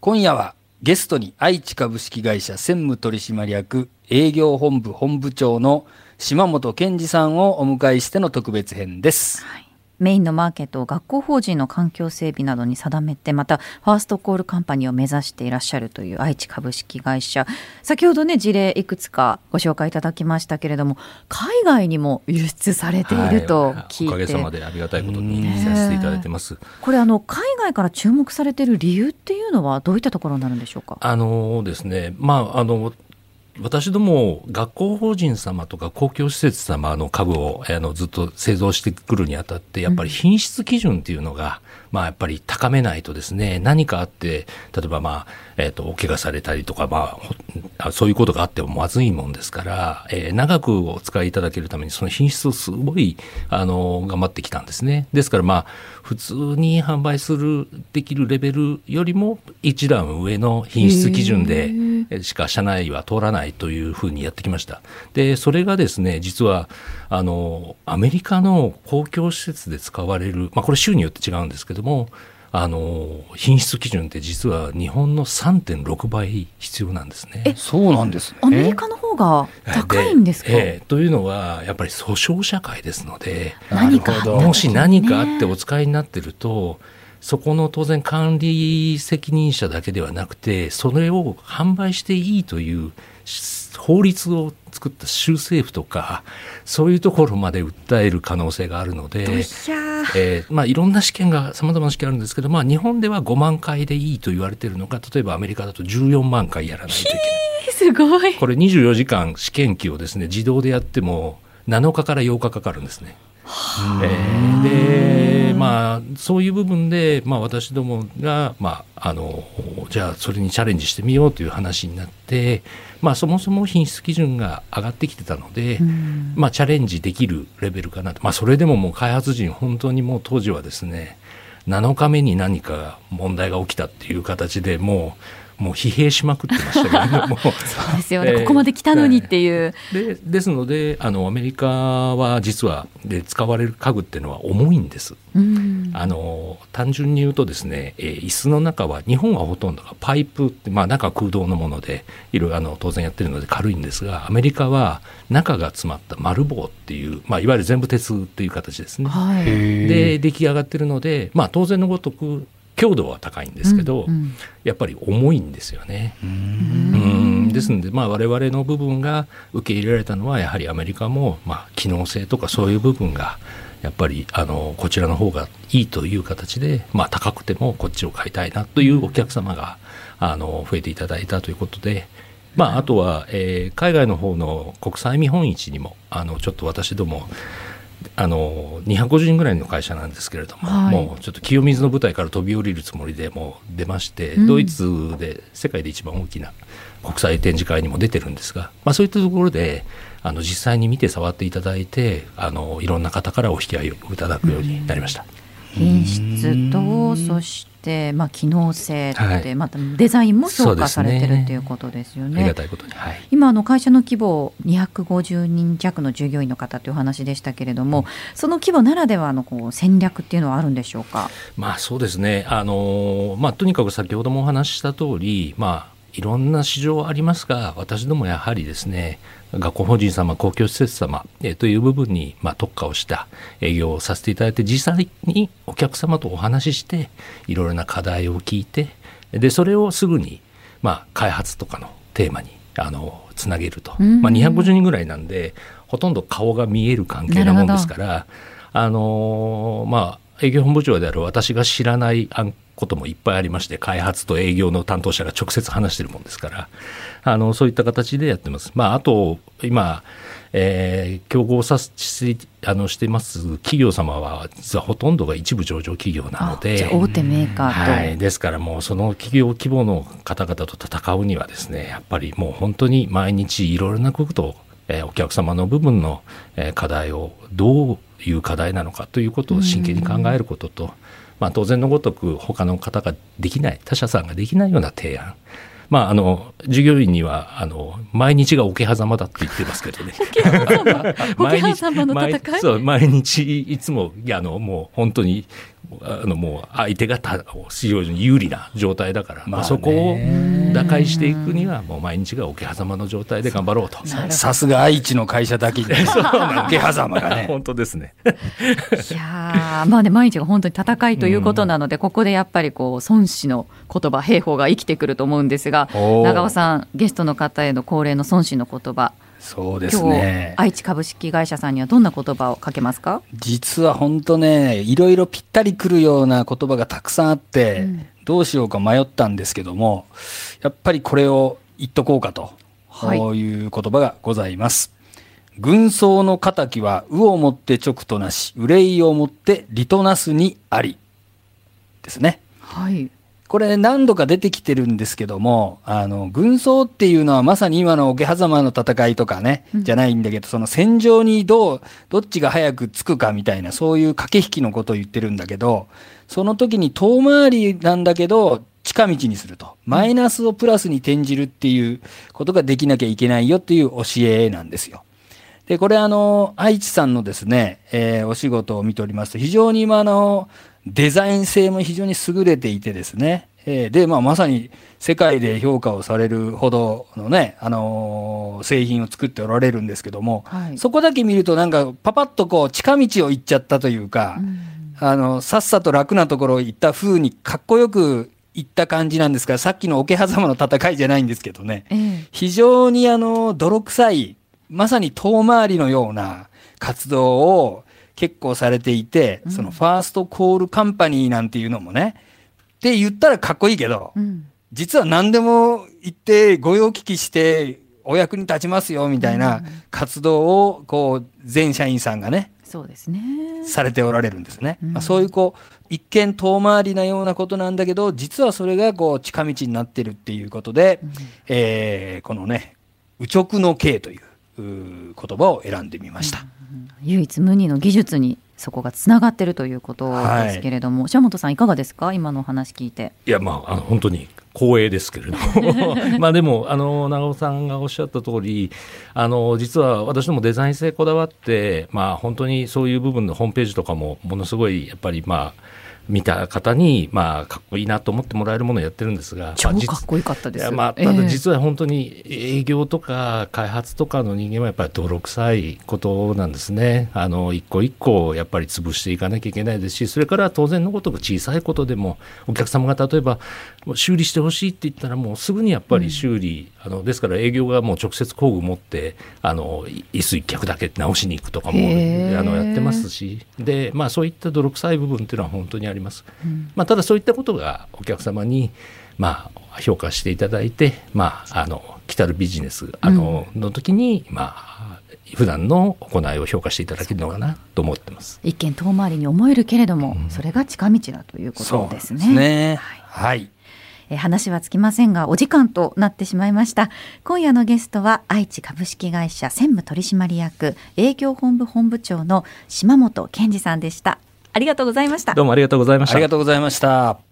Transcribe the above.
今夜はゲストに愛知株式会社専務取締役営業本部本部長の島本健二さんをお迎えしての特別編です。はいメインのマーケットを学校法人の環境整備などに定めてまたファーストコールカンパニーを目指していらっしゃるという愛知株式会社。先ほどね事例いくつかご紹介いただきましたけれども海外にも輸出されていると聞いて、おかげさまでありがたいことにさせていただいてます。これあの海外から注目されている理由っていうのはどういったところになるんでしょうか？あのですね、まああの私ども学校法人様とか公共施設様の株をあのずっと製造してくるにあたってやっぱり品質基準っていうのが、まあやっぱり高めないとですね何かあって例えばまあえっ、とお怪我されたりとかまあそういうことがあってもまずいもんですから、えー長くお使いいただけるためにその品質をすごいあの頑張ってきたんですね。ですからまあ普通に販売するできるレベルよりも一段上の品質基準でえしか社内は通らないというふうにやってきました。で、それがですね、実は、あの、アメリカの公共施設で使われる、まあこれ州によって違うんですけども、あの、品質基準って実は日本の3.6倍必要なんですね。そうなんですね。アメリカの方が高いんですか、ええというのは、やっぱり訴訟社会ですので、何かもし何かあってお使いになってると、そこの当然管理責任者だけではなくて、それを販売していいというし法律を作った州政府とか、そういうところまで訴える可能性があるので、えーまあ、いろんな試験が、さまざまな試験あるんですけど、まあ、日本では5万回でいいと言われているのが、例えばアメリカだと14万回やらないといけない。すごいこれ24時間試験機をですね自動でやっても7日から8日かかるんですね。えーでまあそういう部分で、まあ、私どもが、まあ、あのじゃあそれにチャレンジしてみようという話になって、まあ、そもそも品質基準が上がってきてたので、うん。まあ、チャレンジできるレベルかなと、まあ、それでももう開発陣本当にもう当時はですね7日目に何か問題が起きたっていう形でもうもう疲弊しまくってましたけれどもそうですよね、えーここまで来たのにっていう、でですのであのアメリカは実はで使われる家具っていうのは重いんです。うん。あの単純に言うとですね、えー椅子の中は日本はほとんどがパイプって、まあ、中は空洞のものでいろいろあの当然やってるので軽いんですがアメリカは中が詰まった丸棒っていう、まあ、いわゆる全部鉄っていう形ですね。はい。で出来上がってるので、まあ、当然のごとく強度は高いんですけど、うんうんやっぱり重いんですよね。ううんんですので、まあ、我々の部分が受け入れられたのはやはりアメリカも、まあ、機能性とかそういう部分がやっぱりあのこちらの方がいいという形で、まあ、高くてもこっちを買いたいなというお客様があの増えていただいたということで。まあ、あとは、えー海外の方の国際見本市にもあのちょっと私どもあの250人ぐらいの会社なんですけれども、はい。もうちょっと清水の舞台から飛び降りるつもりでもう出まして、うん。ドイツで世界で一番大きな国際展示会にも出てるんですが、まあ、そういったところであの実際に見て触っていただいてあのいろんな方からお引き合いをいただくようになりました。品質とそして、まあ、機能性って、はい。またデザインも評価されてるっていうことですよありねがたいことに、はい。今あの会社の規模250人弱の従業員の方というお話でしたけれども、その規模ならではのこう戦略っていうのはあるんでしょうか？まあそうですね、あのまあ、とにかく先ほどもお話しした通り、まあ、いろんな市場ありますが、私どもやはりですね、学校法人様、公共施設様、えーという部分に、まあ、特化をした営業をさせていただいて、実際にお客様とお話しして、いろいろな課題を聞いて、でそれをすぐに、まあ、開発とかのテーマにあのつなげると、うんまあ、250人ぐらいなんで、ほとんど顔が見える関係なもんですから、あのまあ、営業本部長である私が知らない案こともいっぱいありまして、開発と営業の担当者が直接話してるもんですから、あのそういった形でやってます。まあ、あと、今、えー競合させてあのしてます企業様は、実はほとんどが一部上場企業なので大手メーカーと、はい、ですからもうその企業規模の方々と戦うにはですねやっぱりもう本当に毎日いろいろなことを、えーお客様の部分の、えー課題をどういう課題なのかということを真剣に考えることと、まあ、当然のごとく他の方ができない他社さんができないような提案。まあ、あの従業員にはあの毎日が桶狭間だって言ってますけどね。桶狭間の戦い？毎日そう毎日いつもいやあのもう本当にあのもう相手がた非常に有利な状態だから、まあまあねそこを打開していくにはもう毎日が桶狭間の状態で頑張ろうと。さすが愛知の会社だけに、桶狭間がね。本当ですね。いやーまあね毎日が本当に戦いということなので、ここでやっぱりこう孫子の言葉兵法が生きてくると思うんですが長尾さんゲストの方への恒例の孫子の言葉そうです今日ね。愛知株式会社さんにはどんな言葉をかけますか？実は本当ね、いろいろぴったりくるような言葉がたくさんあって、うんどうしようか迷ったんですけども、やっぱりこれを言っとこうかと、はいこういう言葉がございます。軍曹の仇は、右をもって直となし、憂いをもって利となすにあり。ですね。はいこれ何度か出てきてるんですけども、あの、軍曹っていうのはまさに今の桶狭間の戦いとかね、うんじゃないんだけど、その戦場にどう、どっちが早く着くかみたいな、そういう駆け引きのことを言ってるんだけど、その時に遠回りなんだけど、近道にすると。マイナスをプラスに転じるっていうことができなきゃいけないよっていう教えなんですよ。で、これあの、愛知さんのですね、えーお仕事を見ておりますと、非常に今あの、デザイン性も非常に優れていてですね、えーで、まあまさに世界で評価をされるほどのね、あのー製品を作っておられるんですけども、はい。そこだけ見るとなんかパパッとこう近道を行っちゃったというか、うん。あの、さっさと楽なところを行った風にかっこよく行った感じなんですが、さっきの桶狭間の戦いじゃないんですけどね。ええ。非常にあの泥臭いまさに遠回りのような活動を結構されていて、そのファーストコールカンパニーなんていうのもね。って言ったらかっこいいけど、うん。実は何でも言って御用聞きしてお役に立ちますよみたいな活動をこう全社員さんがねそうですね。されておられるんですね。うん。まあ、そういうこう一見遠回りなようなことなんだけど実はそれがこう近道になってるっていうことで、えーこのね「右直の刑」という言葉を選んでみました。唯一無二の技術にそこがつながってるということですけれども、島本さんいかがですか？今のお話聞いて。いや、まあ、あの本当に光栄ですけれども、まあでも、あの長尾さんがおっしゃった通り、あの実は私どもデザイン性こだわって、まあ、本当にそういう部分のホームページとかも、ものすごいやっぱり、まあ、見た方に、まあ、かっこいいなと思ってもらえるものをやってるんですが、超かっこよかったですいやまあ、ええただ実は本当に営業とか開発とかの人間はやっぱり泥臭いことなんですね。あの、一個一個やっぱり潰していかなきゃいけないですし、それから当然のことが小さいことでも、お客様が例えば修理してほしいって言ったらもうすぐにやっぱり修理、あの、ですから営業がもう直接工具持って、あの、い椅子一脚だけ直しに行くとかも、あの、やってますし、で、まあそういった泥臭い部分っていうのは本当にあります。まあただそういったことがお客様に、まあ、評価していただいて、まあ、あの、来たるビジネス、あの、の時に、まあ、普段の行いを評価していただけるのかなと思ってます。一見遠回りに思えるけれども、それが近道だということですね。ね。はいはい。えー話はつきませんがお時間となってしまいました今夜のゲストは愛知株式会社専務取締役営業本部本部長の島本健二さんでしたありがとうございましたどうもありがとうございましたありが。とうございました。